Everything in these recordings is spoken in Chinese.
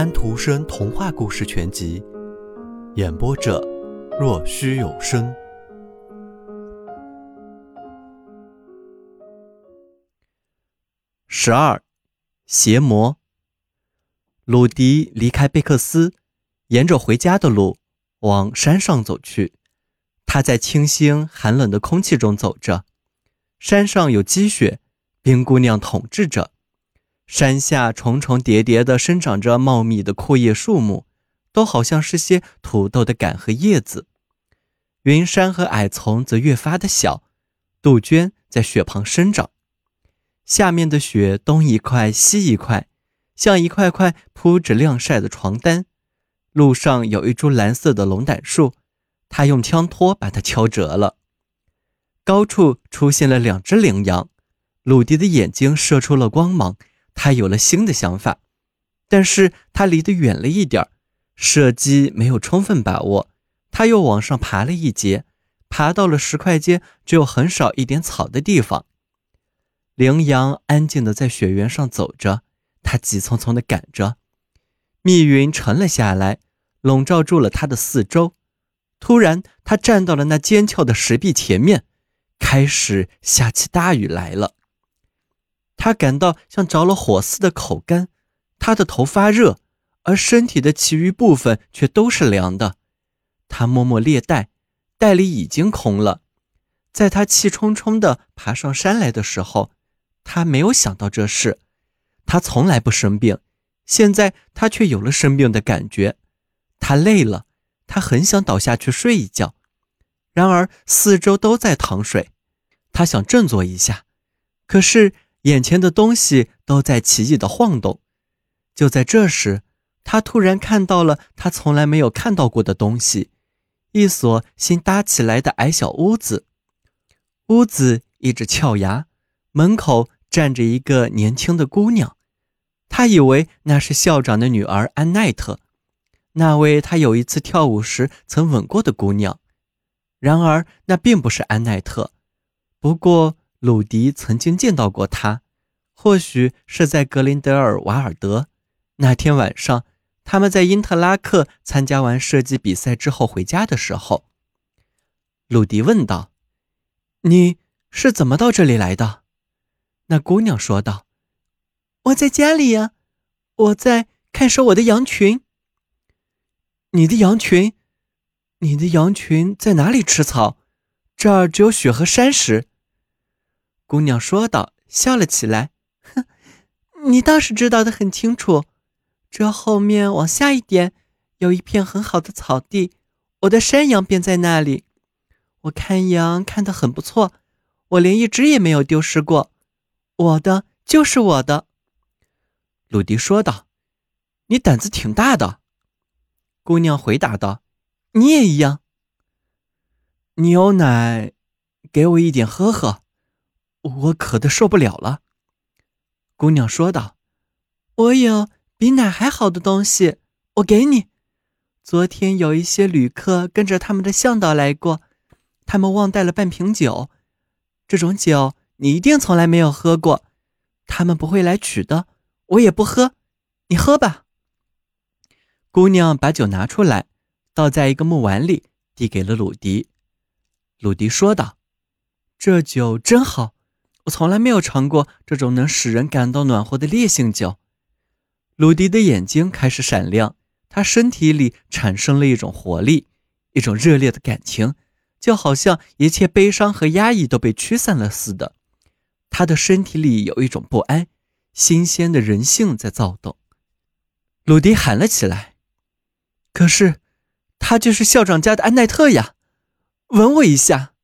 安徒生童话故事全集，演播者：若虚有声。十二，邪魔。鲁迪离开贝克斯，沿着回家的路往山上走去。他在清新寒冷的空气中走着，山上有积雪，冰姑娘统治着。山下重重叠叠地生长着茂密的阔叶树木，都好像是些土豆的杆和叶子。云杉和矮丛则越发的小，杜鹃在雪旁生长。下面的雪东一块西一块，像一块块铺着晾晒的床单。路上有一株蓝色的龙胆树，他用枪托把它敲折了。高处出现了两只羚羊，鲁迪的眼睛射出了光芒。他有了新的想法，但是他离得远了一点射击没有充分把握。他又往上爬了一截，爬到了石块间只有很少一点草的地方。羚羊安静地在雪原上走着，他急匆匆地赶着。密云沉了下来，笼罩住了他的四周。突然，他站到了那尖峭的石壁前面，开始下起大雨来了。他感到像着了火似的口干，他的头发热，而身体的其余部分却都是凉的。他摸摸猎袋，袋里已经空了。在他气冲冲地爬上山来的时候，他没有想到这事。他从来不生病，现在他却有了生病的感觉。他累了，他很想倒下去睡一觉。然而四周都在淌水，他想振作一下，可是。眼前的东西都在奇异的晃动。就在这时，他突然看到了他从来没有看到过的东西——一所新搭起来的矮小屋子。屋子一直翘牙，门口站着一个年轻的姑娘。他以为那是校长的女儿安奈特，那位他有一次跳舞时曾吻过的姑娘。然而，那并不是安奈特。不过，鲁迪曾经见到过他，或许是在格林德尔瓦尔德那天晚上，他们在因特拉克参加完射击比赛之后回家的时候。鲁迪问道：“你是怎么到这里来的？”那姑娘说道：“我在家里呀，我在看守我的羊群。”“你的羊群？你的羊群在哪里吃草？这儿只有雪和山石。”姑娘说道，笑了起来。哼，你倒是知道的很清楚。这后面往下一点，有一片很好的草地，我的山羊便在那里。我看羊看得很不错，我连一只也没有丢失过。我的就是我的。鲁迪说道。你胆子挺大的。姑娘回答道。你也一样。牛奶，给我一点喝喝。我渴得受不了了，姑娘说道：“我有比奶还好的东西，我给你。昨天有一些旅客跟着他们的向导来过，他们忘带了半瓶酒。这种酒你一定从来没有喝过，他们不会来取的，我也不喝。你喝吧。”姑娘把酒拿出来，倒在一个木碗里，递给了鲁迪。鲁迪说道：“这酒真好。”我从来没有尝过这种能使人感到暖和的烈性酒。鲁迪的眼睛开始闪亮，他身体里产生了一种活力，一种热烈的感情，就好像一切悲伤和压抑都被驱散了似的。他的身体里有一种不安，新鲜的人性在躁动。鲁迪喊了起来：“可是，他就是校长家的安奈特呀！吻我一下。”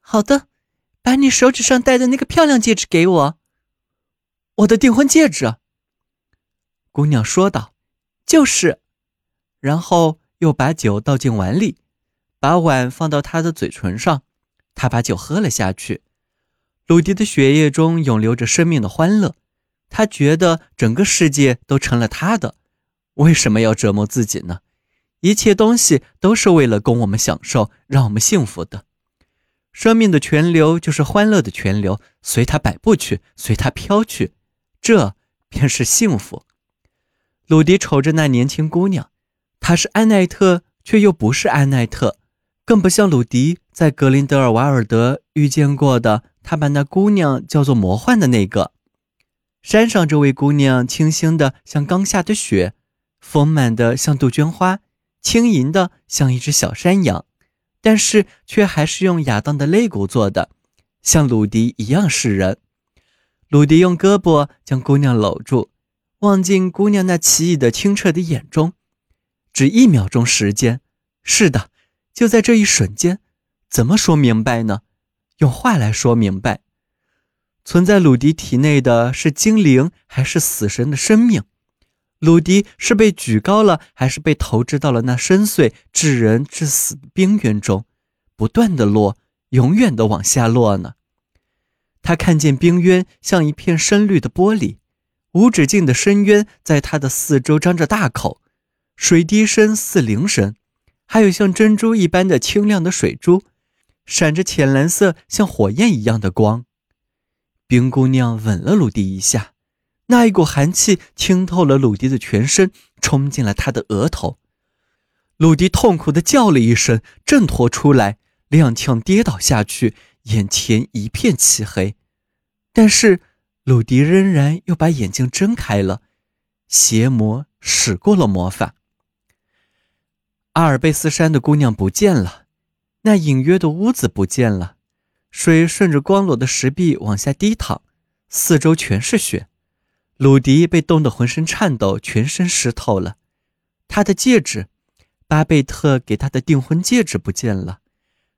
好的。把你手指上戴的那个漂亮戒指给我，我的订婚戒指。姑娘说道：“就是。”然后又把酒倒进碗里，把碗放到他的嘴唇上，他把酒喝了下去。鲁迪的血液中涌流着生命的欢乐，他觉得整个世界都成了他的。为什么要折磨自己呢？一切东西都是为了供我们享受，让我们幸福的。生命的泉流就是欢乐的泉流，随它摆布去，随它飘去，这便是幸福。鲁迪瞅着那年轻姑娘，她是安奈特，却又不是安奈特，更不像鲁迪在格林德尔瓦尔德遇见过的。他把那姑娘叫做魔幻的那个。山上这位姑娘清新的像刚下的雪，丰满的像杜鹃花，轻盈的像一只小山羊，但是却还是用亚当的肋骨做的，像鲁迪一样是人。鲁迪用胳膊将姑娘搂住。望进姑娘那奇异的清澈的眼中，只一秒钟时间。是的，就在这一瞬间。怎么说明白呢？用话来说明白。存在鲁迪体内的是精灵还是死神的生命？鲁迪是被举高了，还是被投掷到了那深邃致人致死的冰渊中，不断的落，永远的往下落呢？他看见冰渊像一片深绿的玻璃。无止境的深渊在它的四周张着大口，水滴声似铃声，还有像珍珠一般的清亮的水珠，闪着浅蓝色像火焰一样的光。冰姑娘吻了鲁迪一下，那一股寒气清透了鲁迪的全身，冲进了他的额头。鲁迪痛苦地叫了一声，挣脱出来，踉跄跌倒下去，眼前一片漆黑。但是。鲁迪仍然又把眼睛睁开了，邪魔使过了魔法。阿尔卑斯山的姑娘不见了，那隐约的屋子不见了，水顺着光裸的石壁往下滴淌，四周全是雪。鲁迪被冻得浑身颤抖，全身湿透了。他的戒指，巴贝特给他的订婚戒指不见了，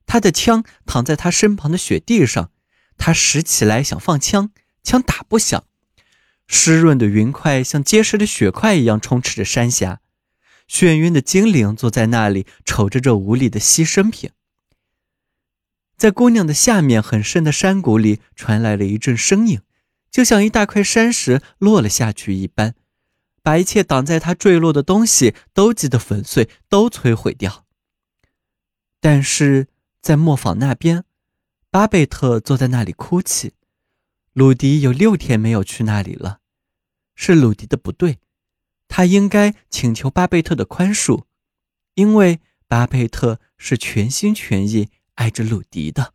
他的枪躺在他身旁的雪地上，他拾起来想放枪。枪打不响，湿润的云块像结实的雪块一样充斥着山峡。眩晕的精灵坐在那里，瞅着这无力的牺牲品。在姑娘的下面很深的山谷里，传来了一阵声音，就像一大块山石落了下去一般，把一切挡在他坠落的东西都击得粉碎，都摧毁掉。但是在磨坊那边，巴贝特坐在那里哭泣。鲁迪有六天没有去那里了，是鲁迪的不对，他应该请求巴贝特的宽恕，因为巴贝特是全心全意爱着鲁迪的。